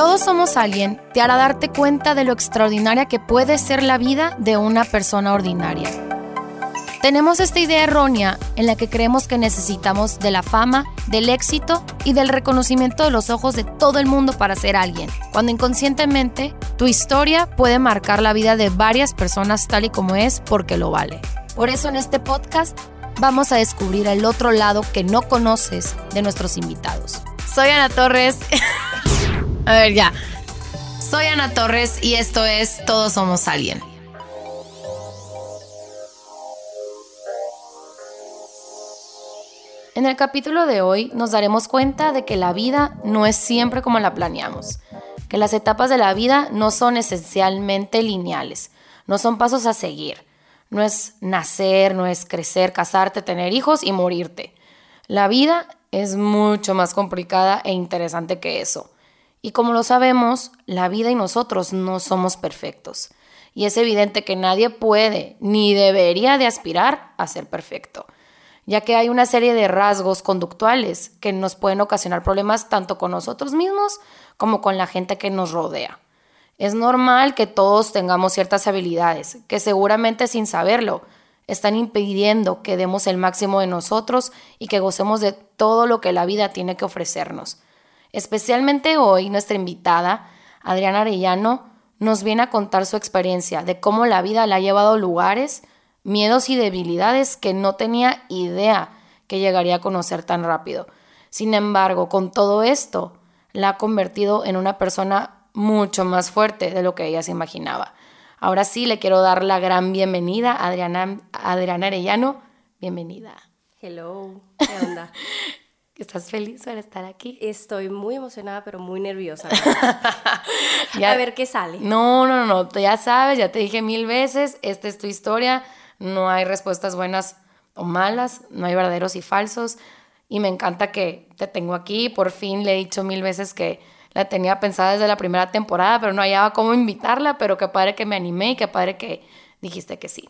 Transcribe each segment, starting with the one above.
Todos somos alguien te hará darte cuenta de lo extraordinaria que puede ser la vida de una persona ordinaria. Tenemos esta idea errónea en la que creemos que necesitamos de la fama, del éxito y del reconocimiento de los ojos de todo el mundo para ser alguien, cuando inconscientemente tu historia puede marcar la vida de varias personas tal y como es porque lo vale. Por eso en este podcast vamos a descubrir el otro lado que no conoces de nuestros invitados. Soy Ana Torres. a ver, ya. Soy Ana Torres y esto es Todos Somos Alguien. En el capítulo de hoy nos daremos cuenta de que la vida no es siempre como la planeamos, que las etapas de la vida no son esencialmente lineales, no son pasos a seguir, no es nacer, no es crecer, casarte, tener hijos y morirte. La vida es mucho más complicada e interesante que eso. Y como lo sabemos, la vida y nosotros no somos perfectos. Y es evidente que nadie puede ni debería de aspirar a ser perfecto ya que hay una serie de rasgos conductuales que nos pueden ocasionar problemas tanto con nosotros mismos como con la gente que nos rodea. Es normal que todos tengamos ciertas habilidades que seguramente sin saberlo están impidiendo que demos el máximo de nosotros y que gocemos de todo lo que la vida tiene que ofrecernos. Especialmente hoy nuestra invitada, Adriana Arellano, nos viene a contar su experiencia de cómo la vida la ha llevado a lugares miedos y debilidades que no tenía idea que llegaría a conocer tan rápido. Sin embargo, con todo esto, la ha convertido en una persona mucho más fuerte de lo que ella se imaginaba. Ahora sí, le quiero dar la gran bienvenida a Adriana, Adriana Arellano. Bienvenida. Hello, ¿qué onda? ¿Estás feliz por estar aquí? Estoy muy emocionada, pero muy nerviosa. a ver qué sale. No, no, no, ya sabes, ya te dije mil veces, esta es tu historia no hay respuestas buenas o malas, no hay verdaderos y falsos. Y me encanta que te tengo aquí. Por fin le he dicho mil veces que la tenía pensada desde la primera temporada, pero no hallaba cómo invitarla, pero qué padre que me animé y qué padre que dijiste que sí.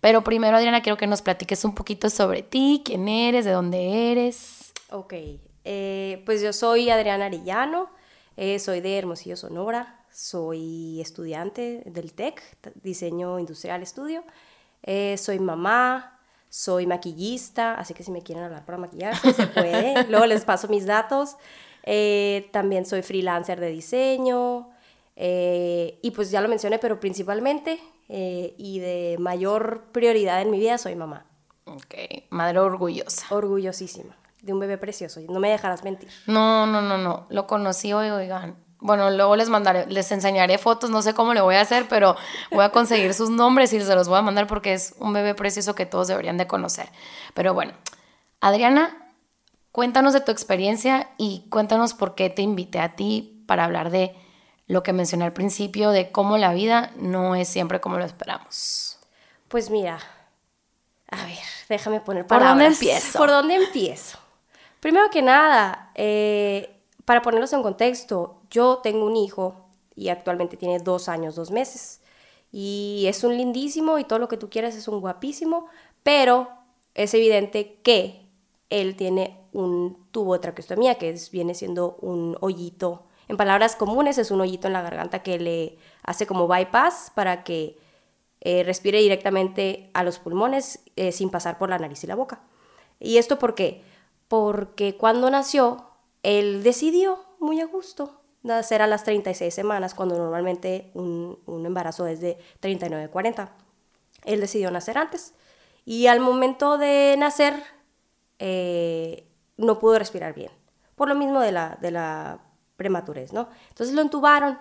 Pero primero, Adriana, quiero que nos platiques un poquito sobre ti, quién eres, de dónde eres. Ok, eh, pues yo soy Adriana Arillano, eh, soy de Hermosillo, Sonora, soy estudiante del TEC, Diseño Industrial Estudio. Eh, soy mamá, soy maquillista, así que si me quieren hablar para maquillarse, se puede. Luego les paso mis datos. Eh, también soy freelancer de diseño. Y pues ya lo mencioné, pero principalmente y de mayor prioridad en mi vida soy mamá. Ok, madre orgullosa. Orgullosísima de un bebé precioso. No me dejarás mentir. No, no, no, no. Lo conocí hoy, oigan. Bueno, luego les mandaré, les enseñaré fotos, no sé cómo le voy a hacer, pero voy a conseguir sus nombres y se los voy a mandar porque es un bebé precioso que todos deberían de conocer. Pero bueno, Adriana, cuéntanos de tu experiencia y cuéntanos por qué te invité a ti para hablar de lo que mencioné al principio, de cómo la vida no es siempre como lo esperamos. Pues mira, a ver, déjame poner palabras. ¿Por dónde empiezo? ¿Por dónde empiezo? Primero que nada, eh, para ponerlos en contexto, yo tengo un hijo y actualmente tiene dos años, dos meses. Y es un lindísimo y todo lo que tú quieras es un guapísimo, pero es evidente que él tiene un tubo de traqueostomía, que es, viene siendo un hoyito. En palabras comunes es un hoyito en la garganta que le hace como bypass para que eh, respire directamente a los pulmones eh, sin pasar por la nariz y la boca. ¿Y esto por qué? Porque cuando nació él decidió muy a gusto nacer a las 36 semanas, cuando normalmente un, embarazo es de 39-40. Él decidió nacer antes y al momento de nacer eh, no pudo respirar bien, por lo mismo de la, de la prematurez, ¿no? Entonces lo entubaron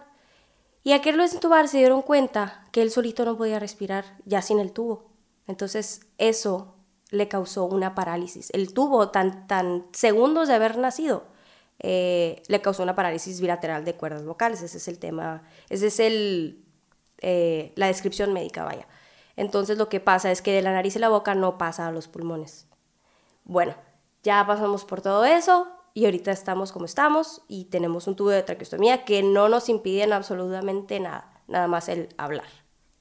y al quererlo entubar se dieron cuenta que él solito no podía respirar ya sin el tubo. Entonces eso le causó una parálisis. El tubo, tan, tan segundos de haber nacido, eh, le causó una parálisis bilateral de cuerdas vocales. Ese es el tema, ese es el, eh, la descripción médica, vaya. Entonces lo que pasa es que de la nariz y la boca no pasa a los pulmones. Bueno, ya pasamos por todo eso y ahorita estamos como estamos y tenemos un tubo de traqueostomía que no nos impide absolutamente nada, nada más el hablar.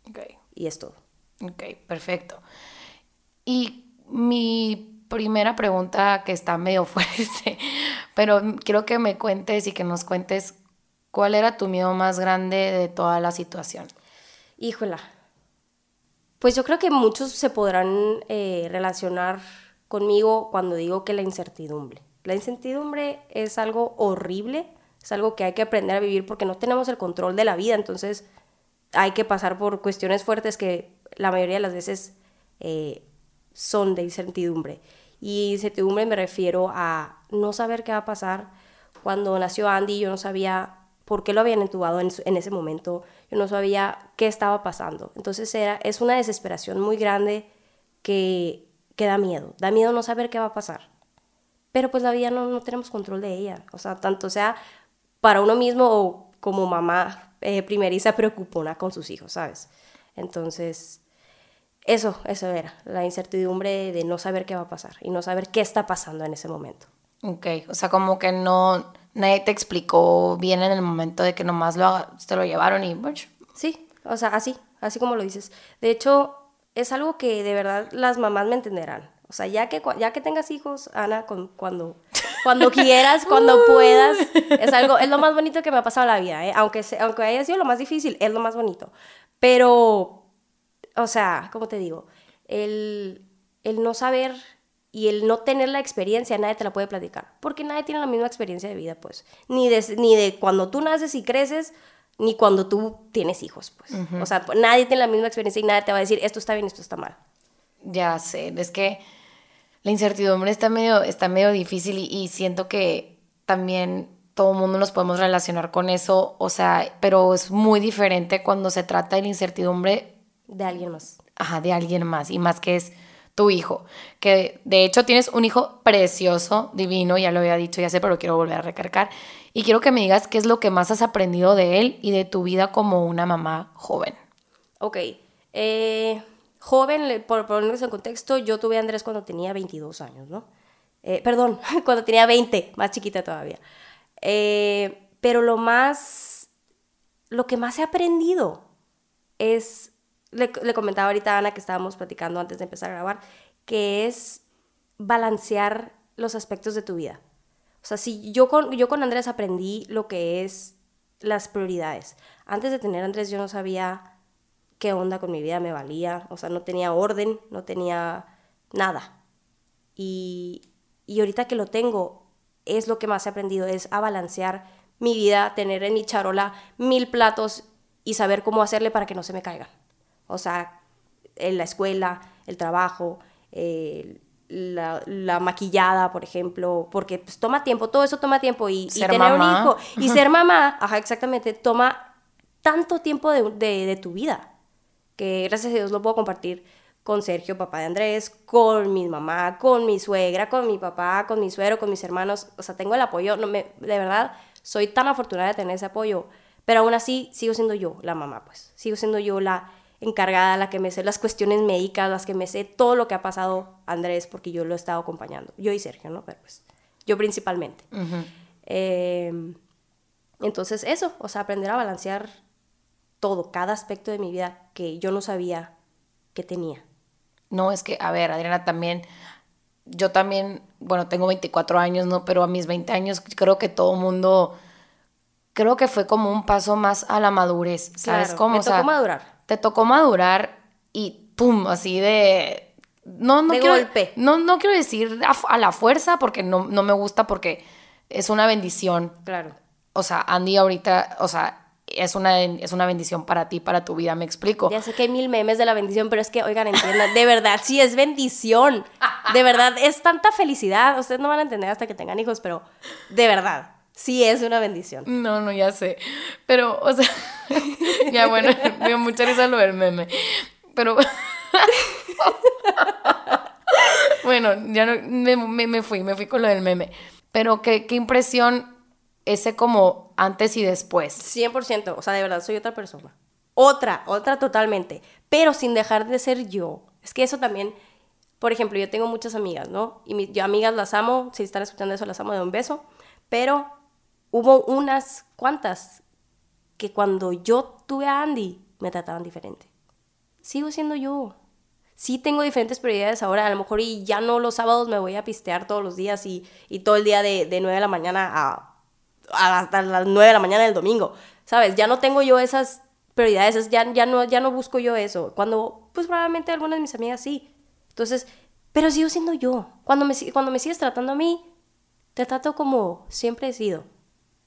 Okay. Y es todo. Ok, perfecto. Y mi primera pregunta que está medio fuerte, pero quiero que me cuentes y que nos cuentes ¿Cuál era tu miedo más grande de toda la situación? Híjola. Pues yo creo que muchos se podrán eh, relacionar conmigo cuando digo que la incertidumbre. La incertidumbre es algo horrible, es algo que hay que aprender a vivir porque no tenemos el control de la vida, entonces hay que pasar por cuestiones fuertes que la mayoría de las veces eh, son de incertidumbre. Y incertidumbre me refiero a no saber qué va a pasar. Cuando nació Andy yo no sabía por qué lo habían entubado en, ese momento, yo no sabía qué estaba pasando. Entonces era, es una desesperación muy grande que, que da miedo, da miedo no saber qué va a pasar. Pero pues la vida no, no tenemos control de ella, o sea, tanto sea para uno mismo o como mamá eh, primeriza preocupona con sus hijos, ¿sabes? Entonces, eso, eso era, la incertidumbre de no saber qué va a pasar y no saber qué está pasando en ese momento. Ok, o sea, como que no, nadie te explicó bien en el momento de que nomás lo, te lo llevaron y... Sí, o sea, así, así como lo dices. De hecho, es algo que de verdad las mamás me entenderán. O sea, ya que, ya que tengas hijos, Ana, con, cuando, cuando quieras, cuando puedas, es algo, es lo más bonito que me ha pasado en la vida, ¿eh? aunque, aunque haya sido lo más difícil, es lo más bonito. Pero, o sea, ¿cómo te digo? El, el no saber y el no tener la experiencia, nadie te la puede platicar, porque nadie tiene la misma experiencia de vida, pues, ni de, ni de cuando tú naces y creces, ni cuando tú tienes hijos, pues. O sea, nadie tiene la misma experiencia y nadie te va a decir, esto está bien, esto está mal. Ya sé, es que la incertidumbre está medio, está medio difícil y, siento que también todo el mundo nos podemos relacionar con eso, o sea, pero es muy diferente cuando se trata de la incertidumbre de alguien más. Ajá, de alguien más, y más que es tu hijo, que de hecho tienes un hijo precioso, divino, ya lo había dicho, ya sé, pero quiero volver a recargar, y quiero que me digas qué es lo que más has aprendido de él y de tu vida como una mamá joven. Ok, eh, joven, por ponernos en contexto, yo tuve a Andrés cuando tenía 22 años, ¿no? Eh, perdón, cuando tenía 20, más chiquita todavía. Eh, pero lo más, lo que más he aprendido es, le, comentaba ahorita a Ana que estábamos platicando antes de empezar a grabar, que es balancear los aspectos de tu vida. O sea, si yo con, yo con Andrés aprendí lo que es las prioridades. Antes de tener Andrés yo no sabía qué onda con mi vida me valía, o sea, no tenía orden, no tenía nada. Y, y ahorita que lo tengo, es lo que más he aprendido, es a balancear mi vida, tener en mi charola mil platos y saber cómo hacerle para que no se me caigan. O sea, en la escuela, el trabajo, la, la, maquillada, por ejemplo, porque pues, toma tiempo, todo eso toma tiempo y, tener un hijo y ser mamá, ajá, exactamente, toma tanto tiempo de, de, de tu vida que gracias a Dios lo puedo compartir con Sergio, papá de Andrés, con mi mamá, con mi suegra, con mi papá, con mi suero, con mis hermanos. O sea, tengo el apoyo, no me, de verdad, soy tan afortunada de tener ese apoyo. Pero aún así, sigo siendo yo la mamá, pues. Sigo siendo yo la encargada, la que me sé las cuestiones médicas, las que me sé todo lo que ha pasado Andrés, porque yo lo he estado acompañando. Yo y Sergio, ¿no? Pero pues, yo principalmente. Em, entonces, eso, o sea, aprender a balancear todo, cada aspecto de mi vida que yo no sabía que tenía. No, es que, a ver, Adriana, también, yo también, bueno, tengo 24 años, ¿no? Pero a mis 20 años creo que todo mundo, creo que fue como un paso más a la madurez, ¿sabes cómo? Me tocó madurar. Te tocó madurar y pum, así de... No, no de quiero, golpe. No, no quiero decir a, la fuerza porque no, no me gusta porque es una bendición. Claro. O sea, Andy ahorita, o sea, es una, es una bendición para ti, para tu vida, me explico. Ya sé que hay mil memes de la bendición, pero es que, oigan, entiendan, de verdad, sí es bendición. De verdad, es tanta felicidad. Ustedes no van a entender hasta que tengan hijos, pero de verdad, sí es una bendición. No, no, ya sé. Pero, o sea, ya bueno, me dio mucha risa lo del meme. Pero... bueno, ya no, me, me, fui, me fui con lo del meme. Pero qué, qué impresión ese como antes y después. 100%, o sea, de verdad soy otra persona. Otra, otra totalmente, pero sin dejar de ser yo. Es que eso también, por ejemplo, yo tengo muchas amigas, ¿no? Y mis yo amigas las amo, si están escuchando eso las amo de un beso, pero hubo unas cuantas que cuando yo tuve a Andy me trataban diferente. Sigo siendo yo. Sí tengo diferentes prioridades ahora, a lo mejor y ya no los sábados me voy a pistear todos los días y, y todo el día de, de 9 de la mañana a hasta las 9 de la mañana del domingo, ¿sabes? Ya no tengo yo esas prioridades, ya, ya, no, ya no busco yo eso. Cuando, pues probablemente algunas de mis amigas sí. Entonces, pero sigo siendo yo. Cuando me, cuando me sigues tratando a mí, te trato como siempre he sido.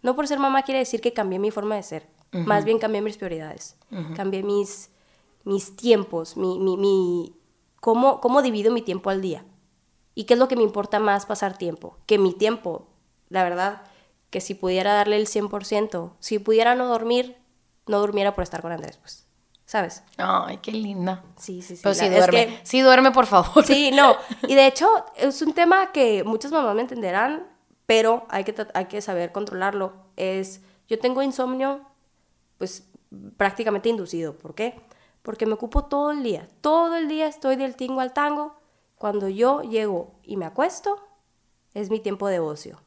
No por ser mamá quiere decir que cambié mi forma de ser. Más bien cambié mis prioridades. Cambié mis, mis tiempos, mi, mi, mi cómo, cómo divido mi tiempo al día. ¿Y qué es lo que me importa más pasar tiempo? Que mi tiempo, la verdad, que si pudiera darle el 100%, si pudiera no dormir, no durmiera por estar con Andrés, pues. ¿Sabes? Ay, qué linda. Sí, sí, sí. Pero sí duerme. sí duerme, por favor. Sí, no. Y de hecho, es un tema que muchas mamás me entenderán, pero hay que, hay que saber controlarlo. Es, yo tengo insomnio, pues prácticamente inducido. ¿Por qué? Porque me ocupo todo el día. Todo el día estoy del tingo al tango. Cuando yo llego y me acuesto, es mi tiempo de ocio.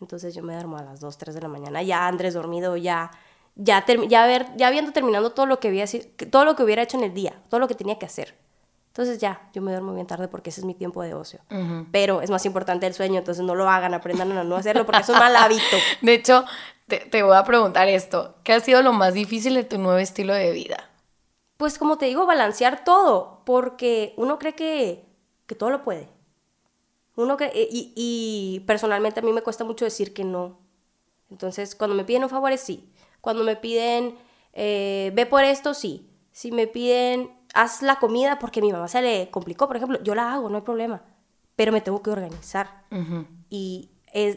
Entonces yo me duermo a las 2, 3 de la mañana. Ya Andrés dormido, ya ya, ya, ya habiendo terminado todo lo, que había, todo lo que hubiera hecho en el día, todo lo que tenía que hacer. Entonces ya, yo me duermo bien tarde porque ese es mi tiempo de ocio. Pero es más importante el sueño, entonces no lo hagan, aprendan a no hacerlo porque es un mal hábito. De hecho, te, te, voy a preguntar esto. ¿Qué ha sido lo más difícil de tu nuevo estilo de vida? Pues como te digo, balancear todo, porque uno cree que, que todo lo puede. Uno que, y, y personalmente a mí me cuesta mucho decir que no. Entonces, cuando me piden un favor, sí. Cuando me piden, eh, ve por esto, sí. Si me piden, haz la comida porque a mi mamá se le complicó, por ejemplo, yo la hago, no hay problema. Pero me tengo que organizar. Y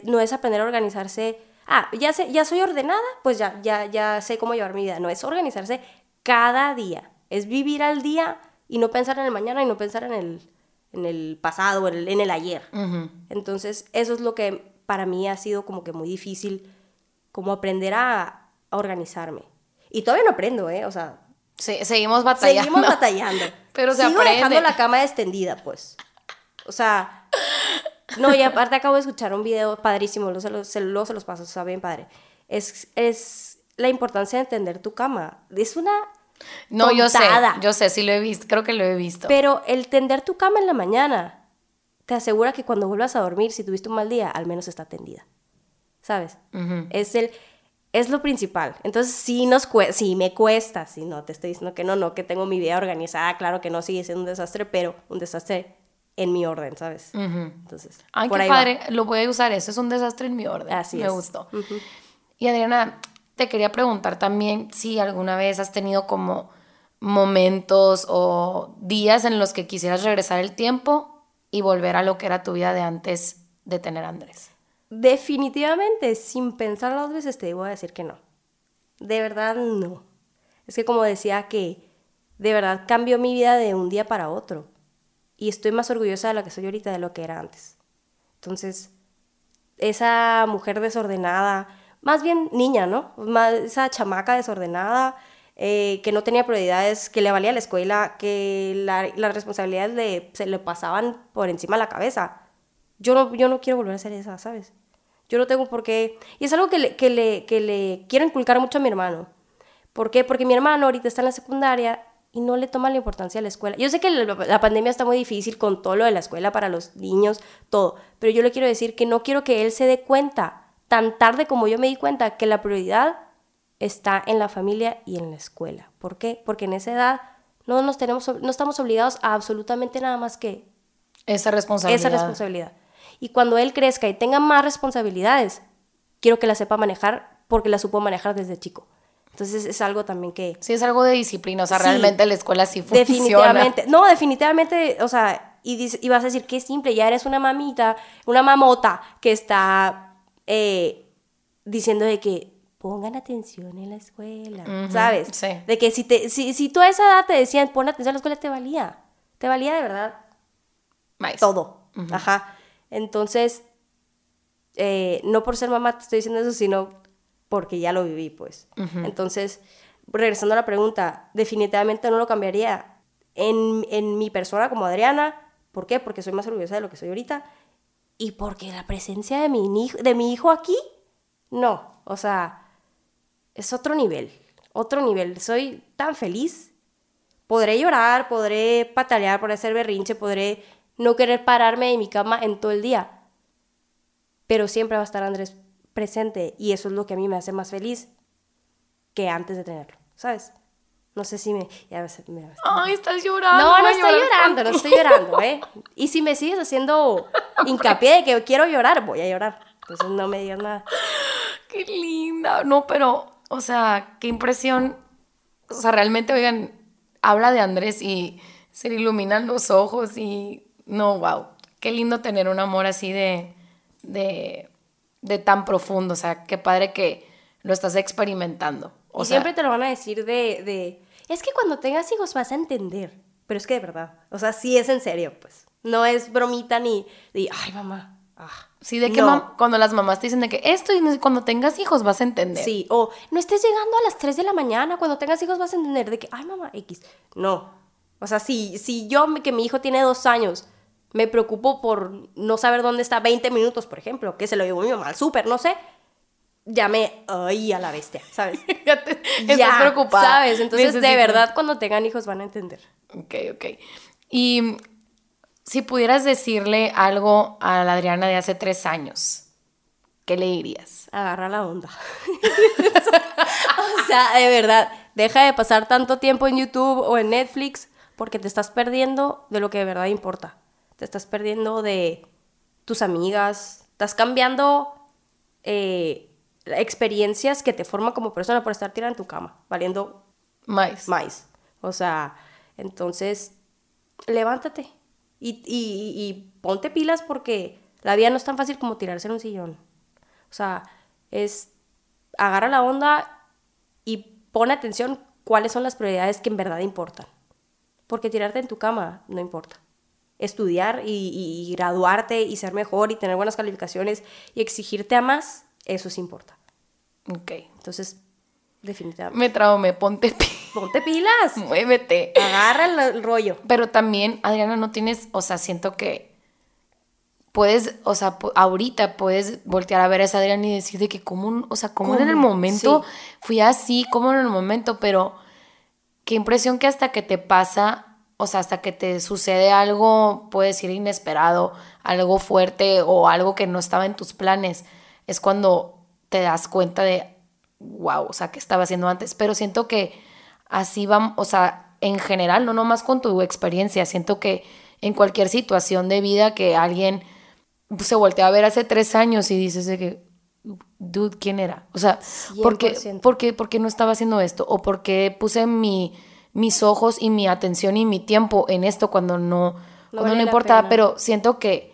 no es aprender a organizarse. Ah, ya, sé, ya soy ordenada, pues ya, ya, ya sé cómo llevar mi vida. No, es organizarse cada día. Es vivir al día y no pensar en el mañana y no pensar en el, en el pasado, en el, en el ayer. Entonces, eso es lo que para mí ha sido como que muy difícil, como aprender a, a organizarme. Y todavía no aprendo, ¿eh? O sea... seguimos batallando. Seguimos batallando. Pero se Sigo dejando la cama extendida, pues. O sea... No, y aparte acabo de escuchar un video padrísimo, se los, se los, se los paso, está bien padre. Es, es la importancia de entender tu cama. Es una no, yo sé, yo sé, sí lo he visto, creo que lo he visto. Pero el tender tu cama en la mañana te asegura que cuando vuelvas a dormir, si tuviste un mal día, al menos está tendida. ¿Sabes? Es el es lo principal. Entonces, sí, nos sí me cuesta, si no te estoy diciendo que no, no, que tengo mi vida organizada, claro que no sigue siendo un desastre, pero un desastre en mi orden, ¿sabes? Entonces, Ay, qué padre, lo voy a usar, eso es un desastre en mi orden. Así me gustó. Y Adriana, te quería preguntar también si alguna vez has tenido como momentos o días en los que quisieras regresar el tiempo y volver a lo que era tu vida de antes de tener a Andrés. Definitivamente, sin pensar dos veces, te a decir que no. De verdad, no. Es que como decía que de verdad cambió mi vida de un día para otro. Y estoy más orgullosa de lo que soy ahorita de lo que era antes. Entonces, esa mujer desordenada, más bien niña, ¿no? esa chamaca desordenada, eh, que no tenía prioridades, que le valía la escuela, que las responsabilidades se le pasaban por encima de la cabeza. Yo no, yo no quiero volver a ser esa, ¿sabes? Yo no tengo por qué... Y es algo que le, que le, que le quiero inculcar mucho a mi hermano. ¿Por qué? Porque mi hermano ahorita está en la secundaria y no le toma la importancia a la escuela. Yo sé que la, pandemia está muy difícil con todo lo de la escuela para los niños, todo, pero yo le quiero decir que no quiero que él se dé cuenta, tan tarde como yo me di cuenta, que la prioridad está en la familia y en la escuela. ¿Por qué? Porque en esa edad no, nos tenemos, no estamos obligados a absolutamente nada más que esa responsabilidad. Esa responsabilidad. Y cuando él crezca y tenga más responsabilidades, quiero que la sepa manejar porque la supo manejar desde chico. Entonces es algo también que... Sí, es algo de disciplina, o sea, realmente la escuela sí funciona. Definitivamente, no, definitivamente, o sea, y, vas a decir, qué simple, ya eres una mamita, una mamota que está eh, diciendo de que pongan atención en la escuela, ¿sabes? Sí. De que si, te, si, si tú a esa edad te decían, pon atención en la escuela, te valía, te valía de verdad. Todo, ajá. Entonces, eh, no por ser mamá te estoy diciendo eso, sino porque ya lo viví, pues. Entonces, regresando a la pregunta, definitivamente no lo cambiaría en, en, mi persona como Adriana. ¿Por qué? Porque soy más orgullosa de lo que soy ahorita. Y porque la presencia de mi, de mi hijo aquí, no. O sea, es otro nivel. Otro nivel. Soy tan feliz. Podré llorar, podré patalear, podré hacer berrinche, podré no querer pararme de mi cama en todo el día. Pero siempre va a estar Andrés presente y eso es lo que a mí me hace más feliz que antes de tenerlo, ¿sabes? No sé si me... Ya me, me- Ay, estás llorando. no, no estoy llorando, no estoy llorando, ¿eh? Y si me sigues haciendo hincapié de que quiero llorar, voy a llorar. Entonces no me digas nada. Qué linda. No, pero, o sea, qué impresión. O sea, realmente, oigan, habla de Andrés y se le iluminan los ojos y no, wow. Qué lindo tener un amor así de, de, de tan profundo. O sea, qué padre que lo estás experimentando. O y sea, siempre te lo van a decir de, de, es que cuando tengas hijos vas a entender. Pero es que de verdad, o sea, sí es en serio, pues. No es bromita ni de, ay, mamá. ah". sí, de que No. cuando las mamás te dicen de que esto y cuando tengas hijos vas a entender. Sí, o no estés llegando a las 3 de la mañana, cuando tengas hijos vas a entender de que, ay, mamá, X. No. O sea, si, si yo, que mi hijo tiene dos años, me preocupo por no saber dónde está 20 minutos, por ejemplo, que se lo llevó mi mamá al súper, no sé, ya me, ay, a la bestia, ¿sabes? ya te, estás Ya, preocupada. ¿Sabes? Entonces, de verdad, cuando tengan hijos van a entender. Ok, ok. Y si pudieras decirle algo a la Adriana de hace tres años, ¿qué le dirías? Agarra la onda. o sea, de verdad, deja de pasar tanto tiempo en YouTube o en Netflix porque te estás perdiendo de lo que de verdad importa. Te estás perdiendo de tus amigas, estás cambiando eh, experiencias que te forman como persona por estar tirada en tu cama, valiendo Más. más. O sea, entonces, levántate y, y- ponte pilas porque la vida no es tan fácil como tirarse en un sillón. O sea, es agarra la onda y pon atención cuáles son las prioridades que en verdad importan. Porque tirarte en tu cama no importa. Estudiar y, y- y graduarte y ser mejor y tener buenas calificaciones y exigirte a más, eso sí importa. Ok. Entonces, definitivamente. Me traumé, ponte pi- Ponte pilas. muévete. Agarra el, el rollo. Pero también, Adriana, no tienes, o sea, siento que puedes, o sea, ahorita puedes voltear a ver a esa Adriana y decir de que cómo, o sea, cómo en el momento Sí. fui así, cómo en el momento, pero qué impresión que hasta que te pasa, o sea, hasta que te sucede algo, puede ser inesperado, algo fuerte o algo que no estaba en tus planes, es cuando te das cuenta de, wow, o sea, ¿qué estaba haciendo antes? Pero siento que así vamos, o sea, en general, no nomás con tu experiencia, siento que en cualquier situación de vida que alguien se voltea a ver hace tres años y dices de que, dude, ¿quién era? O sea, ¿por qué, 100%. por qué- por qué no estaba haciendo esto? ¿O por qué puse mi, mis ojos y mi atención y mi tiempo en esto cuando no, cuando vale no importaba? Pero siento que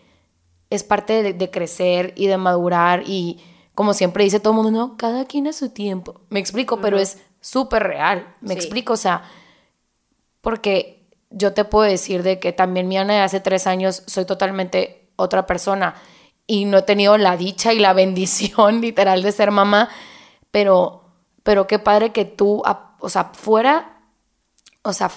es parte de, de crecer y de madurar y como siempre dice todo el mundo, no, cada quien a su tiempo. Me explico, pero es súper real. Me Sí. explico, o sea, porque yo te puedo decir de que también mi Ana de hace tres años soy totalmente otra persona y no he tenido la dicha y la bendición literal de ser mamá, pero, pero qué padre que tú, o sea, fuera, o sea,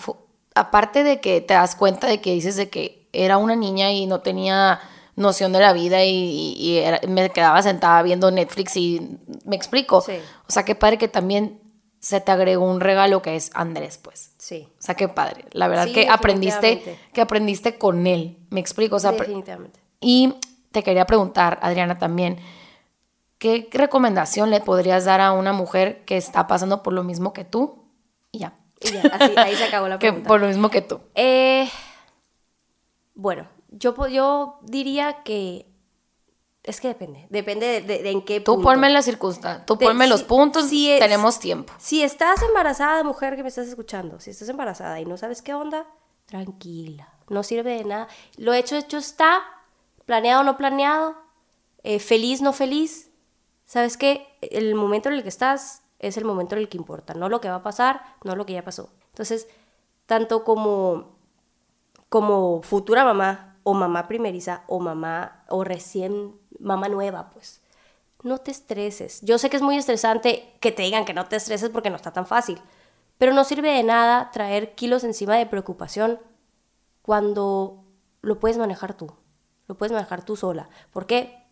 aparte de que te das cuenta de que dices de que era una niña y no tenía noción de la vida y, y- y era- me quedaba sentada viendo Netflix y me explico. Sí. O sea, qué padre que también se te agregó un regalo que es Andrés, pues. Sí. O sea, qué padre. La verdad Sí, que aprendiste, que aprendiste con él. Me explico. O sea, Definitivamente. y te quería preguntar, Adriana, también, ¿qué recomendación le podrías dar a una mujer que está pasando por lo mismo que tú? Y ya. Y ya, así, ahí se acabó la Que pregunta. por lo mismo que tú. Eh, bueno, yo, yo diría que... Es que depende. Depende de, de- de en qué Tú punto. ponme la circunstancia, tú Te- ponme los puntos, si es- tenemos tiempo. Si estás embarazada, mujer que me estás escuchando, si estás embarazada y no sabes qué onda, tranquila, no sirve de nada. Lo hecho, hecho está, planeado o no planeado, eh, feliz, no feliz. ¿Sabes qué? El momento en el que estás es el momento en el que importa, no lo que va a pasar, no lo que ya pasó. Entonces, tanto como, como futura mamá o mamá primeriza o mamá o recién mamá nueva, pues no te estreses. Yo sé que es muy estresante que te digan que no te estreses porque no está tan fácil, pero no sirve de nada traer kilos encima de preocupación cuando lo puedes manejar tú, lo puedes manejar tú sola. ¿Por qué?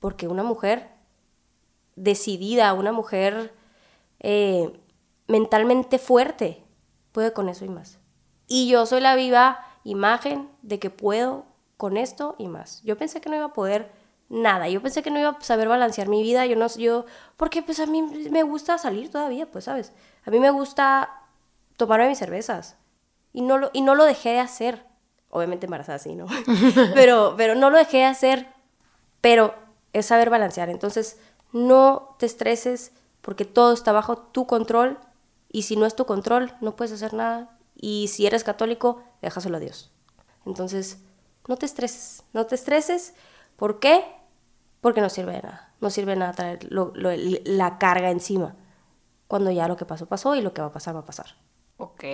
Porque una mujer decidida, una mujer eh, mentalmente fuerte, puede con eso y más. Y yo soy la viva imagen de que puedo con esto y más. Yo pensé que no iba a poder nada. Yo pensé que no iba a saber balancear mi vida, yo no, yo, porque pues a mí me gusta salir todavía, pues, ¿sabes? A mí me gusta tomarme mis cervezas y no lo, y no lo dejé de hacer. Obviamente embarazada sí, ¿no? pero, pero no lo dejé de hacer, pero es saber balancear. Entonces, no te estreses porque todo está bajo tu control y si no es tu control, no puedes hacer nada. Y si eres católico, déjaselo a Dios. Entonces, no te estreses, no te estreses. ¿Por qué? Porque no sirve de nada. No sirve de nada traer la carga encima. Cuando ya lo que pasó, pasó y lo que va a pasar, va a pasar. Ok.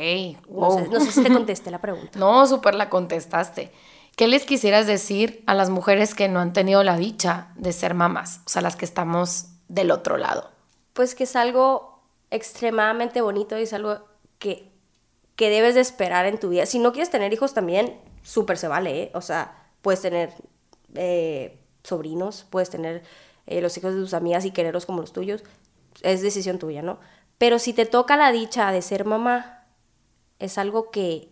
No, sé, si te contesté la pregunta. No, súper la contestaste. ¿Qué les quisieras decir a las mujeres que no han tenido la dicha de ser mamás? O sea, las que estamos del otro lado. Pues que es algo extremadamente bonito y es algo que, que debes de esperar en tu vida. Si no quieres tener hijos también, súper se vale, ¿eh? O sea, puedes tener eh, sobrinos, puedes tener eh, los hijos de tus amigas y quererlos como los tuyos. Es decisión tuya, ¿no? Pero si te toca la dicha de ser mamá, es algo que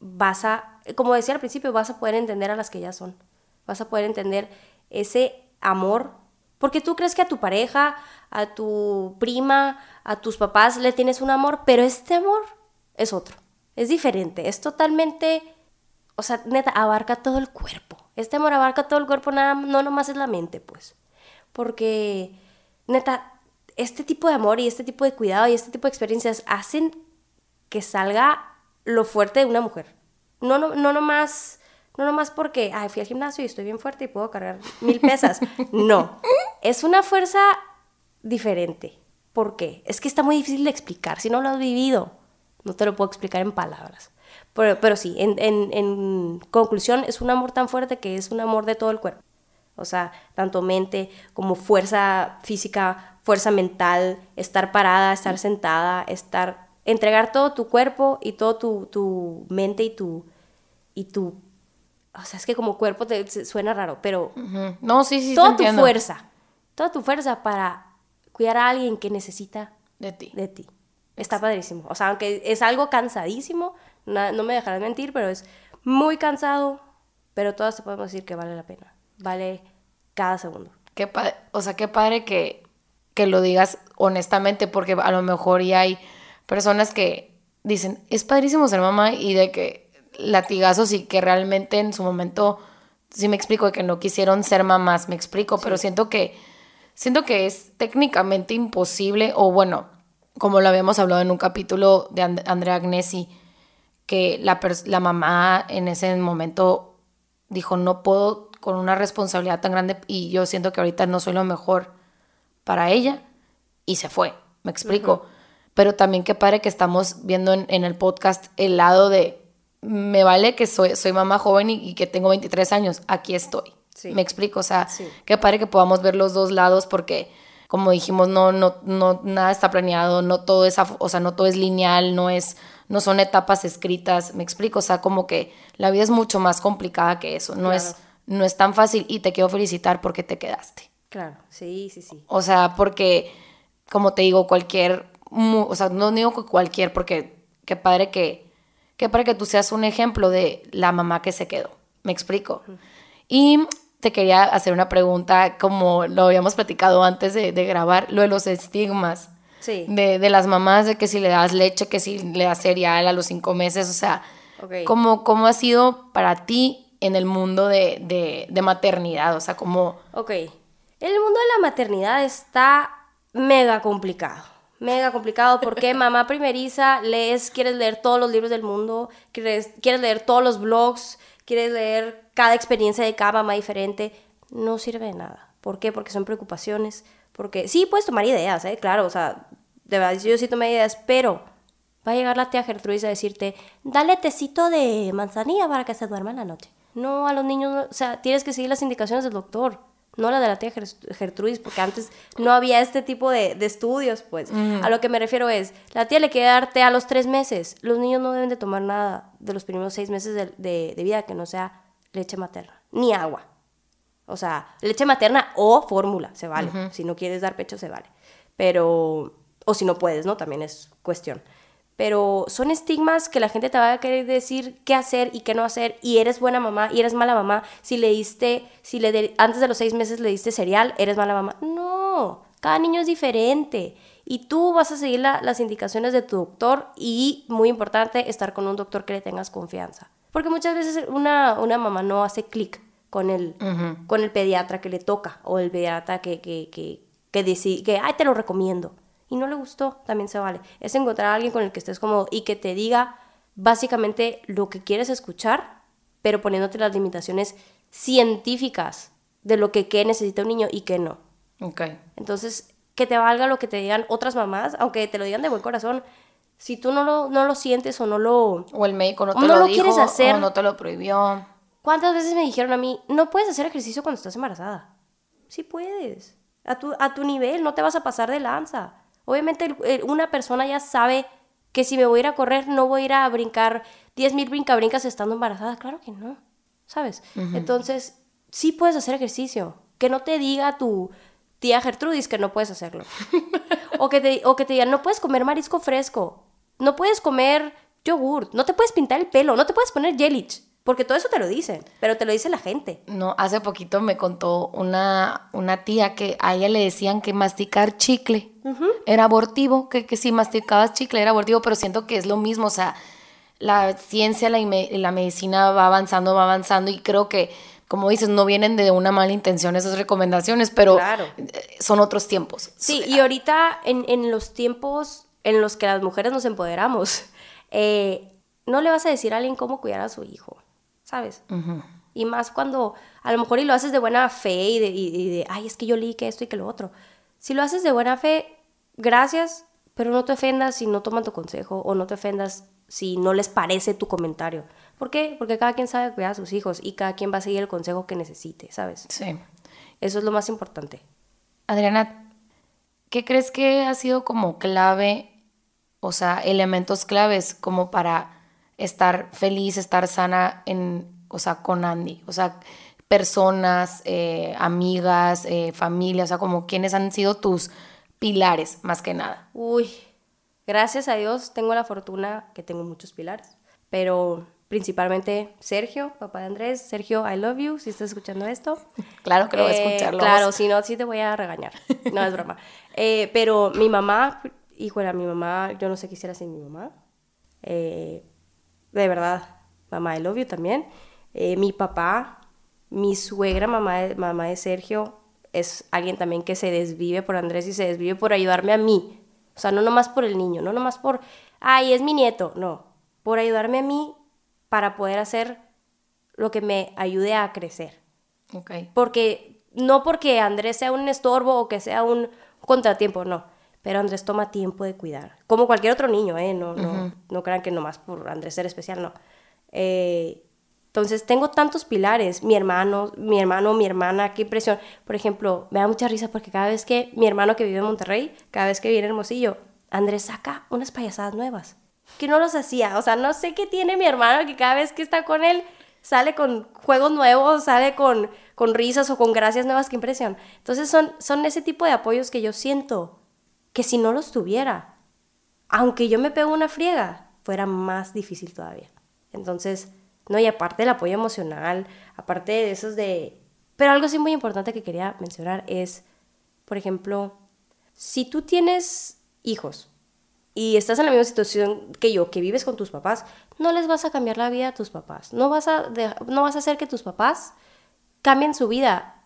vas a, como decía al principio, vas a poder entender a las que ya son. Vas a poder entender ese amor. Porque tú crees que a tu pareja, a tu prima, a tus papás le tienes un amor, pero este amor es otro. Es diferente. Es totalmente, o sea, neta, abarca todo el cuerpo. Este amor abarca todo el cuerpo, nada, no nomás es la mente, pues. Porque, neta, este tipo de amor y este tipo de cuidado y este tipo de experiencias hacen que salga lo fuerte de una mujer. No, no, no nomás, no nomás porque, ay, fui al gimnasio y estoy bien fuerte y puedo cargar mil pesas. No, es una fuerza diferente. ¿Por qué? Es que está muy difícil de explicar. Si no lo has vivido, no te lo puedo explicar en palabras. Pero, pero sí, en, en, en conclusión, es un amor tan fuerte que es un amor de todo el cuerpo. O sea, tanto mente como fuerza física, fuerza mental, estar parada, estar sentada, estar, entregar todo tu cuerpo y todo tu, tu mente y tu, y tu, o sea, es que como cuerpo te suena raro, pero no, sí, sí, toda tu fuerza, toda tu fuerza para cuidar a alguien que necesita de ti. De ti. Está padrísimo. O sea, aunque es algo cansadísimo, no, no me dejarás mentir, pero es muy cansado, pero todas te podemos decir que vale la pena. Vale cada segundo. Qué o sea, qué padre que que lo digas honestamente, porque a lo mejor ya hay personas que dicen, es padrísimo ser mamá y de que latigazos y que realmente en su momento, sí me explico, de que no quisieron ser mamás, me explico, pero siento que, siento que es técnicamente imposible, o bueno, como lo habíamos hablado en un capítulo de Andrea Agnesi, que la, la mamá en ese momento dijo, no puedo con una responsabilidad tan grande y yo siento que ahorita no soy lo mejor para ella y se fue, me explico. Pero también qué padre que estamos viendo en, el podcast el lado de, me vale que soy, soy mamá joven y, que tengo 23 años, aquí estoy. Me explico, o sea, qué padre que podamos ver los dos lados porque como dijimos, no, no, no, nada está planeado, no todo es, o sea, no todo es lineal, no es, no son etapas escritas, me explico, o sea, como que la vida es mucho más complicada que eso, no es, no es tan fácil y te quiero felicitar porque te quedaste. Claro, sí, sí, sí. O sea, porque, como te digo, cualquier, o sea, no digo cualquier, porque qué padre que, qué padre que tú seas un ejemplo de la mamá que se quedó. ¿Me explico? Y te quería hacer una pregunta, como lo habíamos platicado antes de, grabar, lo de los estigmas. Sí. De, de, las mamás, de que si le das leche, que si le das cereal a los cinco meses, o sea, ¿cómo, ¿cómo ha sido para ti en el mundo de, de, de maternidad? O sea, ¿cómo... Ok, el mundo de la maternidad está mega complicado. Mega complicado porque mamá primeriza, lees, quieres leer todos los libros del mundo, quieres, quieres leer todos los blogs, quieres leer cada experiencia de cada mamá diferente. No sirve de nada. ¿Por qué? Porque son preocupaciones. Porque sí, puedes tomar ideas, ¿eh? Claro, o sea, de verdad, yo sí tomé ideas, pero va a llegar la tía Gertrudis a decirte, dale tecito de manzanilla para que se duerma en la noche. No, a los niños, o sea, tienes que seguir las indicaciones del doctor no la de la tía Gertrudis, porque antes no había este tipo de, estudios, pues. A lo que me refiero es, la tía le quiere dar té a los tres meses. Los niños no deben de tomar nada de los primeros seis meses de, vida que no sea leche materna, ni agua. O sea, leche materna o fórmula, se vale. Si no quieres dar pecho, se vale. Pero, o si no puedes, ¿no? También es cuestión. Pero son estigmas que la gente te va a querer decir qué hacer y qué no hacer, y eres buena mamá y eres mala mamá. Si le diste, si le antes de los seis meses le diste cereal, eres mala mamá. No, cada niño es diferente. Y tú vas a seguir las indicaciones de tu doctor y, muy importante, estar con un doctor que le tengas confianza. Porque muchas veces una, una mamá no hace clic con el, con el pediatra que le toca o el pediatra que, que, que, que, decide, que, ay, te lo recomiendo y no le gustó, también se vale. Es encontrar a alguien con el que estés cómodo y que te diga básicamente lo que quieres escuchar, pero poniéndote las limitaciones científicas de lo que qué necesita un niño y qué no. Ok. Entonces, que te valga lo que te digan otras mamás, aunque te lo digan de buen corazón. Si tú no lo, no lo sientes o no lo... O el médico no te lo, dijo, quieres hacer, o no te lo prohibió. ¿Cuántas veces me dijeron a mí, no puedes hacer ejercicio cuando estás embarazada? Sí puedes. A tu, a tu nivel, no te vas a pasar de lanza. Obviamente una persona ya sabe que si me voy a ir a correr no voy a ir a brincar 10.000 brinca-brincas estando embarazada. Claro que no, ¿sabes? Entonces, sí puedes hacer ejercicio. Que no te diga tu tía Gertrudis que no puedes hacerlo. o, que te, o que te digan, no puedes comer marisco fresco. No puedes comer yogurt. No te puedes pintar el pelo. No te puedes poner Jelich. Porque todo eso te lo dicen, pero te lo dice la gente. No, hace poquito me contó una, una tía que a ella le decían que masticar chicle era abortivo, que, que si masticabas chicle era abortivo, pero siento que es lo mismo, o sea, la ciencia, la, la medicina va avanzando, va avanzando y creo que, como dices, no vienen de una mala intención esas recomendaciones, pero son otros tiempos. Sí, y ahorita en, en, los tiempos en los que las mujeres nos empoderamos, eh, no le vas a decir a alguien cómo cuidar a su hijo ¿sabes? Y más cuando a lo mejor y lo haces de buena fe y de, y de, ay, es que yo leí que esto y que lo otro. Si lo haces de buena fe, gracias, pero no te ofendas si no toman tu consejo o no te ofendas si no les parece tu comentario. ¿Por qué? Porque cada quien sabe cuidar a sus hijos y cada quien va a seguir el consejo que necesite, ¿sabes? Sí. Eso es lo más importante. Adriana, ¿qué crees que ha sido como clave, o sea, elementos claves como para estar feliz, estar sana en, o sea, con Andy. O sea, personas, eh, amigas, eh, familia, o sea, como quienes han sido tus pilares, más que nada. Uy, gracias a Dios tengo la fortuna que tengo muchos pilares, pero principalmente Sergio, papá de Andrés. Sergio, I love you, si estás escuchando esto. Claro que lo voy a eh, escucharlo. Claro, si no, sí te voy a regañar. No, es broma. pero mi mamá, híjole, mi mamá, yo no sé qué hiciera sin mi mamá. Eh, de verdad, mamá I love you también. Eh, mi papá, mi suegra, mamá de, mamá de Sergio, es alguien también que se desvive por Andrés y se desvive por ayudarme a mí. O sea, no nomás por el niño, no nomás por, ay, es mi nieto, no, por ayudarme a mí para poder hacer lo que me ayude a crecer. Okay. Porque, no porque Andrés sea un estorbo o que sea un contratiempo, no pero Andrés toma tiempo de cuidar, como cualquier otro niño, ¿eh? No, no, no crean que nomás por Andrés ser especial, no. Eh, entonces tengo tantos pilares, mi hermano, mi hermano, mi hermana, qué impresión. Por ejemplo, me da mucha risa porque cada vez que mi hermano que vive en Monterrey, cada vez que viene Hermosillo, Andrés saca unas payasadas nuevas, que no los hacía. O sea, no sé qué tiene mi hermano que cada vez que está con él sale con juegos nuevos, sale con, con risas o con gracias nuevas, qué impresión. Entonces son, son ese tipo de apoyos que yo siento que si no los tuviera, aunque yo me pego una friega, fuera más difícil todavía. Entonces, no, y aparte del apoyo emocional, aparte de esos de... Pero algo sí muy importante que quería mencionar es, por ejemplo, si tú tienes hijos y estás en la misma situación que yo, que vives con tus papás, no les vas a cambiar la vida a tus papás. No vas a, no vas a hacer que tus papás cambien su vida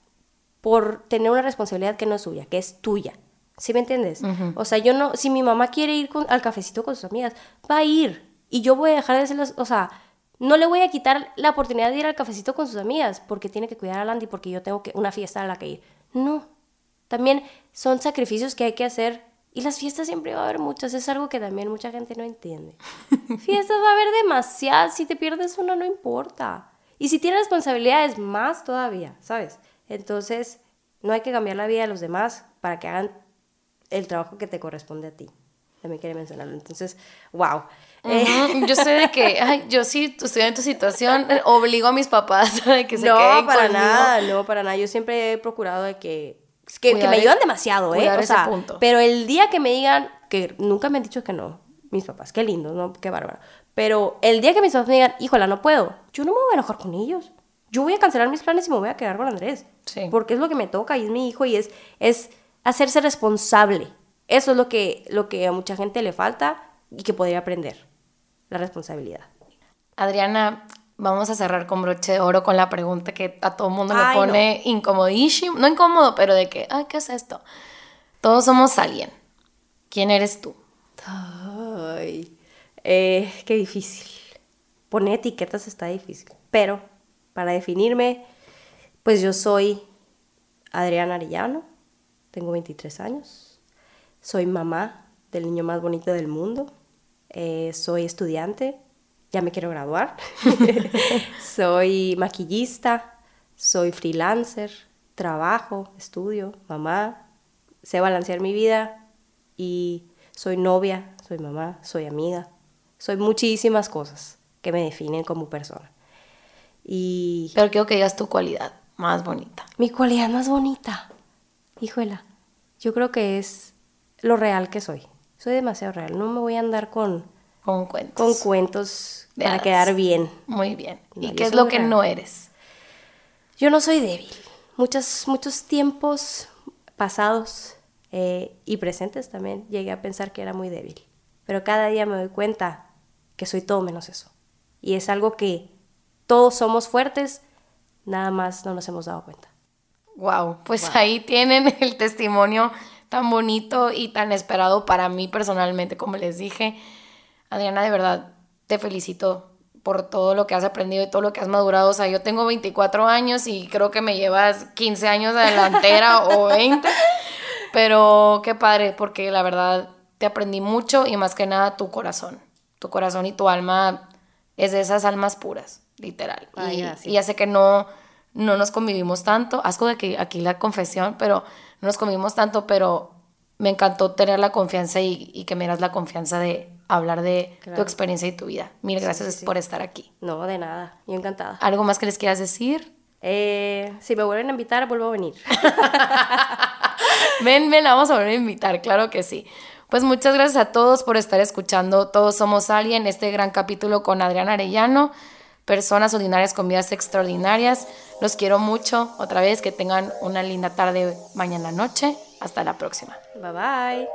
por tener una responsabilidad que no es suya, que es tuya. ¿Sí me entiendes? O sea, yo no, si mi mamá quiere ir al cafecito con sus amigas, va a ir. Y yo voy a dejar de ser o sea, no le voy a quitar la oportunidad de ir al cafecito con sus amigas porque tiene que cuidar a Landy porque yo tengo que, una fiesta a la que ir. No. También son sacrificios que hay que hacer y las fiestas siempre va a haber muchas. Es algo que también mucha gente no entiende. fiestas va a haber demasiadas. Si te pierdes una, no importa. Y si tienes responsabilidades, más todavía, ¿sabes? Entonces, no hay que cambiar la vida de los demás para que hagan el trabajo que te corresponde a ti. También quería mencionarlo. Entonces, wow. Eh, yo sé de que, ay, yo sí estoy en tu situación, obligo a mis papás a que se no, queden para nada, no, para nada. Yo siempre he procurado de que, que, me ayudan demasiado, ¿eh? O sea, punto. pero el día que me digan, que nunca me han dicho que no, mis papás, qué lindo, ¿no? Qué bárbaro. Pero el día que mis papás me digan, híjola, no puedo, yo no me voy a enojar con ellos. Yo voy a cancelar mis planes y me voy a quedar con Andrés. Sí. Porque es lo que me toca y es mi hijo y es, es hacerse responsable. Eso es lo que, lo que a mucha gente le falta y que podría aprender. La responsabilidad. Adriana, vamos a cerrar con broche de oro con la pregunta que a todo mundo le pone incomodísimo. No incómodo, pero de que, ay, ¿qué es esto? Todos somos alguien. ¿Quién eres tú? Ay, eh, qué difícil. Poner etiquetas está difícil. Pero para definirme, pues yo soy Adriana Arellano, tengo 23 años, soy mamá del niño más bonito del mundo, eh, soy estudiante, ya me quiero graduar, soy maquillista, soy freelancer, trabajo, estudio, mamá, sé balancear mi vida y soy novia, soy mamá, soy amiga, soy muchísimas cosas que me definen como persona. Y Pero quiero que digas tu cualidad más bonita. mi cualidad más bonita, híjola, yo creo que es lo real que soy. Soy demasiado real, no me voy a andar con, Con cuentos. con cuentos De para hadas. quedar bien. Muy bien. No, ¿Y qué es lo que real. no eres? Yo no soy débil. Muchos, muchos tiempos pasados eh, y presentes también llegué a pensar que era muy débil. Pero cada día me doy cuenta que soy todo menos eso. Y es algo que todos somos fuertes, nada más no nos hemos dado cuenta. Wow, pues ahí tienen el testimonio tan bonito y tan esperado para mí personalmente, como les dije. Adriana, de verdad, te felicito por todo lo que has aprendido y todo lo que has madurado. O sea, yo tengo 24 años y creo que me llevas 15 años de delantera o 20. Pero qué padre, porque la verdad te aprendí mucho y más que nada tu corazón. Tu corazón y tu alma es de esas almas puras, literal. Ay, y, y ya sé que no, no nos convivimos tanto. Asco de que aquí la confesión, pero no nos convivimos tanto, pero me encantó tener la confianza y, y que me das la confianza de hablar de tu experiencia y tu vida. Mil gracias sí, sí. por estar aquí. No, de nada. Yo encantada. ¿Algo más que les quieras decir? Eh, si me vuelven a invitar, vuelvo a venir. Ven, ven, la vamos a volver a invitar, claro que sí. Pues muchas gracias a todos por estar escuchando Todos Somos Alguien, este gran capítulo con Adrián Arellano, personas ordinarias con vidas extraordinarias. Los quiero mucho, otra vez, que tengan una linda tarde, mañana, noche. Hasta la próxima. Bye bye.